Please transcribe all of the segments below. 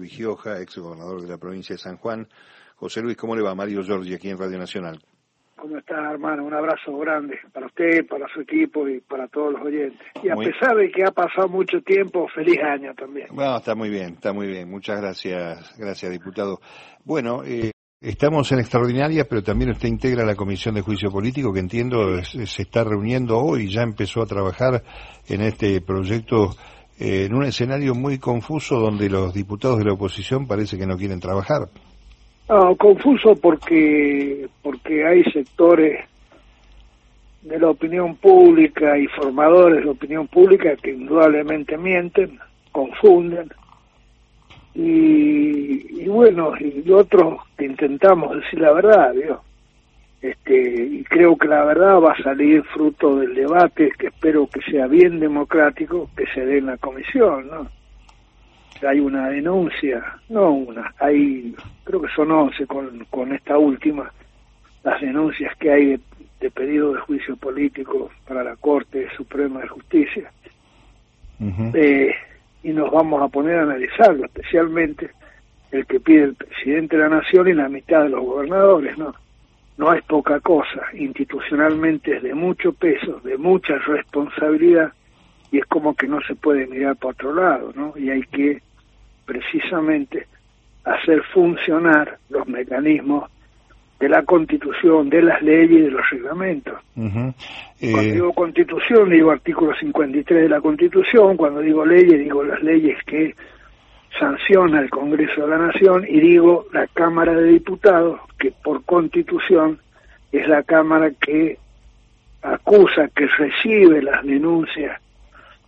Vigioja, ex gobernador de la provincia de San Juan. José Luis, ¿cómo le va? Mario Giorgi, aquí en Radio Nacional. ¿Cómo está, hermano? Un abrazo grande para usted, para su equipo y para todos los oyentes. Y a pesar de que ha pasado mucho tiempo, feliz año también. Bueno, está muy bien, está muy bien. Muchas gracias, gracias, diputado. Bueno, eh, estamos en extraordinaria, pero también usted integra la Comisión de Juicio Político, que entiendo se está reuniendo hoy, y ya empezó a trabajar en este proyecto eh, en un escenario muy confuso donde los diputados de la oposición parece que no quieren trabajar. No, confuso porque, porque hay sectores de la opinión pública y formadores de opinión pública que indudablemente mienten, confunden, y, y bueno, y otros que intentamos decir la verdad, ¿vio? Este, y creo que la verdad va a salir fruto del debate que espero que sea bien democrático que se dé en la comisión, ¿no? Hay una denuncia, no una, hay, creo que son 11 con, con esta última, las denuncias que hay de, pedido de juicio político para la Corte Suprema de Justicia. eh, y nos vamos a poner a analizarlo, especialmente el que pide el presidente de la Nación y la mitad de los gobernadores, ¿no? No es poca cosa, institucionalmente es de mucho peso, de mucha responsabilidad, y es como que no se puede mirar para otro lado, ¿no? Y hay que precisamente hacer funcionar los mecanismos de la constitución, de las leyes y de los reglamentos. Cuando eh, digo constitución, digo artículo 53 de la constitución, cuando digo leyes, digo las leyes que sanciona el Congreso de la Nación y digo la Cámara de Diputados, que por constitución es la Cámara que acusa, que recibe las denuncias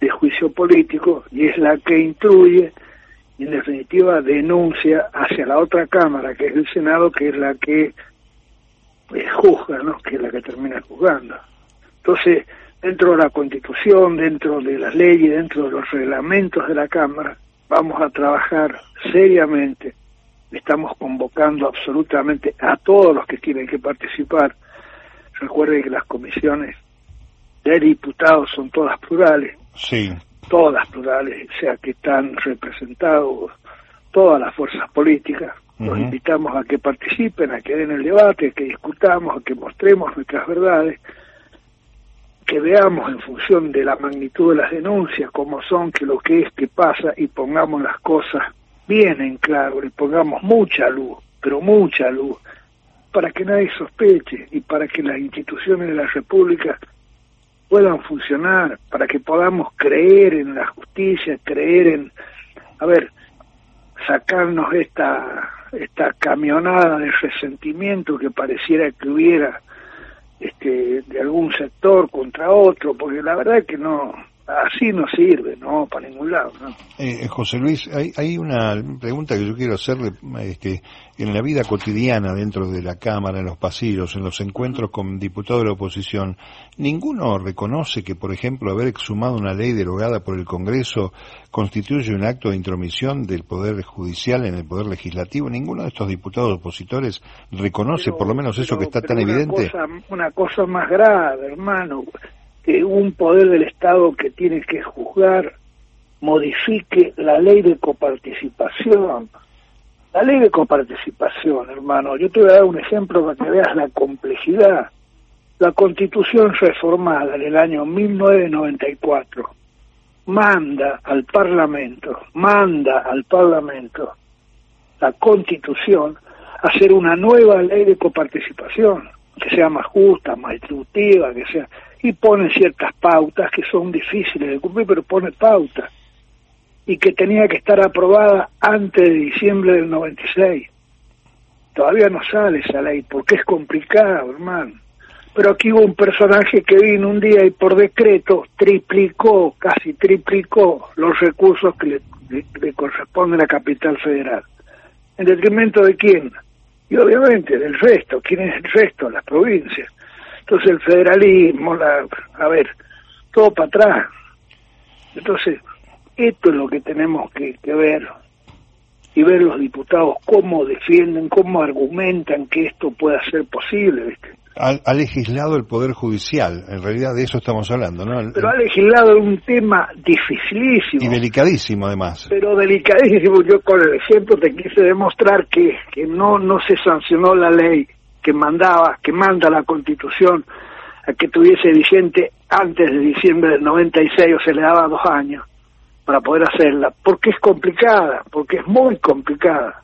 de juicio político y es la que instruye en definitiva denuncia hacia la otra Cámara, que es el Senado, que es la que eh, juzga, ¿no? que es la que termina juzgando. Entonces, dentro de la Constitución, dentro de las leyes, dentro de los reglamentos de la Cámara, vamos a trabajar seriamente, estamos convocando absolutamente a todos los que tienen que participar. Recuerde que las comisiones de diputados son todas plurales. Sí. Todas plurales, o sea que están representados todas las fuerzas políticas. Los invitamos a que participen, a que den el debate, a que discutamos, a que mostremos nuestras verdades que veamos en función de la magnitud de las denuncias cómo son, que lo que es, pasa y pongamos las cosas bien en claro, y pongamos mucha luz, pero mucha luz, para que nadie sospeche y para que las instituciones de la República puedan funcionar, para que podamos creer en la justicia, creer en, a ver, sacarnos esta, esta camionada de resentimiento que pareciera que hubiera este, de algún sector contra otro, porque la verdad es que no, así no sirve, no, para ningún lado. ¿no? Eh, José Luis, hay, hay una pregunta que yo quiero hacerle, este, en la vida cotidiana dentro de la Cámara, en los pasillos, en los encuentros con diputados de la oposición, ninguno reconoce que, por ejemplo, haber exhumado una ley derogada por el Congreso constituye un acto de intromisión del Poder Judicial en el Poder Legislativo. Ninguno de estos diputados opositores reconoce por lo menos eso que está tan evidente. una cosa más grave, hermano que un poder del Estado que tiene que juzgar modifique la ley de coparticipación. La ley de coparticipación, hermano, yo te voy a dar un ejemplo para que veas la complejidad. La constitución reformada en el año 1994 manda al Parlamento, manda al Parlamento la constitución hacer una nueva ley de coparticipación, que sea más justa, más distributiva, que sea y pone ciertas pautas que son difíciles de cumplir, pero pone pautas y que tenía que estar aprobada antes de diciembre del 96. Todavía no sale esa ley porque es complicado, hermano. Pero aquí hubo un personaje que vino un día y por decreto triplicó, casi triplicó los recursos que le, le corresponden a la capital federal. ¿En detrimento de quién? Y obviamente del resto. ¿Quién es el resto? Las provincias. Entonces el federalismo, la, a ver, todo para atrás. Entonces, esto es lo que tenemos que, ver y ver los diputados cómo defienden, cómo argumentan que esto pueda ser posible. Ha, legislado el Poder Judicial, en realidad de eso estamos hablando, ¿no? Pero ha legislado un tema dificilísimo. Y delicadísimo además. Pero delicadísimo, yo con el ejemplo te quise demostrar que, que no, no se sancionó la ley que mandaba, que manda la Constitución a que tuviese vigente antes de diciembre del 96 o se le daba dos años para poder hacerla, porque es complicada, porque es muy complicada.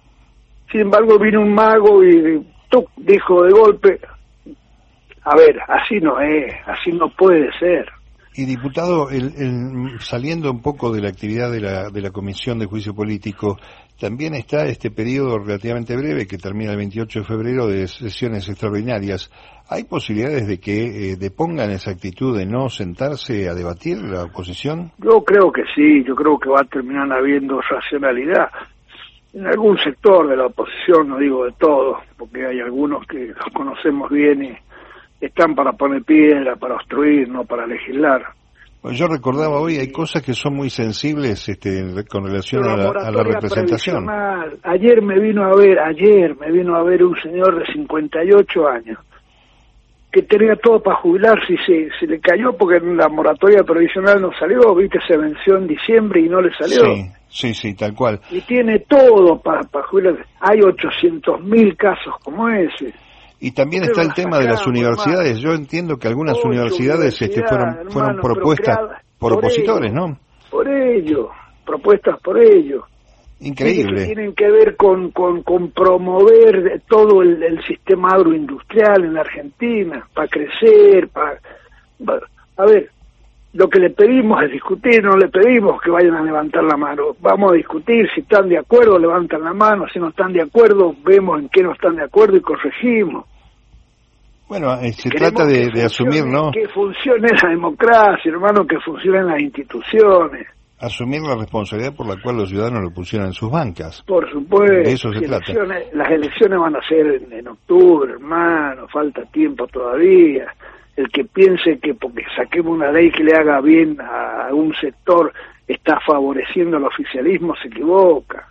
Sin embargo, vino un mago y dijo de golpe, a ver, así no es, así no puede ser. Y diputado, el, saliendo un poco de la actividad de la, de la Comisión de Juicio Político, también está este periodo relativamente breve que termina el 28 de febrero de sesiones extraordinarias. ¿Hay posibilidades de que eh, depongan esa actitud de no sentarse a debatir la oposición? Yo creo que sí, yo creo que va a terminar habiendo racionalidad. En algún sector de la oposición, no digo de todos, porque hay algunos que los conocemos bien y están para poner piedra, para obstruir, no para legislar. yo recordaba hoy, hay cosas que son muy sensibles este, con relación a la, representación. Ayer me vino a ver, ayer me vino a ver un señor de 58 años que tenía todo para jubilarse y se, se le cayó porque en la moratoria provisional no salió, viste, se venció en diciembre y no le salió. Sí, sí, sí, tal cual. Y tiene todo para, para jubilarse. Hay 800 mil casos como ese. Y también está el tema de las universidades. Yo entiendo que algunas universidades este, fueron, fueron propuestas por, opositores, ¿no? Por ello, propuestas por ello. Increíble. Tienen que, ver con, con, con promover todo el, sistema agroindustrial en la Argentina, para crecer, para... A ver, lo que le pedimos es discutir, no le pedimos que vayan a levantar la mano. Vamos a discutir, si están de acuerdo, levantan la mano, si no están de acuerdo, vemos en qué no están de acuerdo y corregimos. Bueno, eh, se trata de, asumir, ¿no? Que funcione la democracia, hermano, que funcionen las instituciones. Asumir la responsabilidad por la cual los ciudadanos lo pusieron en sus bancas. Por supuesto. De eso se trata. las elecciones van a ser en octubre, hermano, falta tiempo todavía el que piense que porque saquemos una ley que le haga bien a un sector está favoreciendo el oficialismo se equivoca.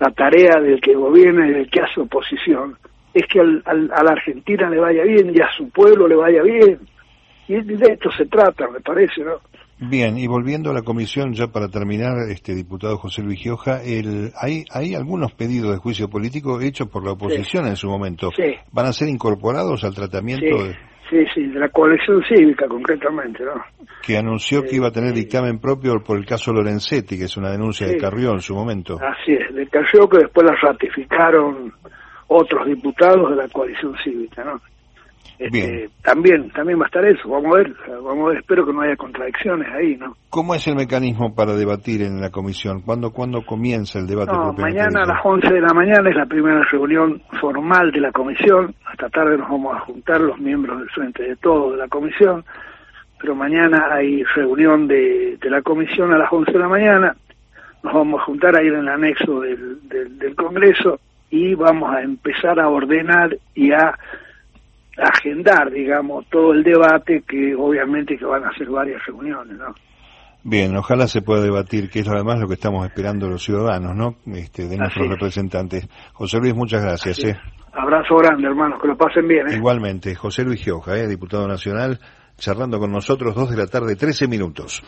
La tarea del que gobierna y del que hace oposición es que al, a la Argentina le vaya bien y a su pueblo le vaya bien. Y de esto se trata, me parece, ¿no? Bien, y volviendo a la comisión, ya para terminar, este diputado José Luis Gioja, el, hay, hay algunos pedidos de juicio político hechos por la oposición en su momento. ¿Van a ser incorporados al tratamiento de...? Sí, sí, de la coalición cívica concretamente, ¿no? Que anunció que iba a tener dictamen propio por el caso Lorenzetti, que es una denuncia de Carrió en su momento. Así es, de Carrió que después la ratificaron otros diputados de la coalición cívica, ¿no? Este, también, también va a estar eso, vamos a ver, vamos a ver, espero que no haya contradicciones ahí, ¿no? ¿Cómo es el mecanismo para debatir en la comisión? ¿Cuándo, ¿cuándo comienza el debate? No, mañana a las 11 de la mañana es la primera reunión formal de la comisión, esta tarde nos vamos a juntar los miembros del frente de todo de la comisión, pero mañana hay reunión de, de la comisión a las 11 de la mañana, nos vamos a juntar ahí en el anexo del, del Congreso y vamos a empezar a ordenar y a agendar, digamos, todo el debate que obviamente que van a ser varias reuniones, ¿no? Bien, ojalá se pueda debatir, que es además lo que estamos esperando los ciudadanos, ¿no? Este, de nuestros representantes. José Luis, muchas gracias. ¿eh? Abrazo grande, hermanos, que lo pasen bien. ¿eh? Igualmente, José Luis Gioja, ¿eh? diputado nacional, charlando con nosotros, dos de la tarde, trece minutos.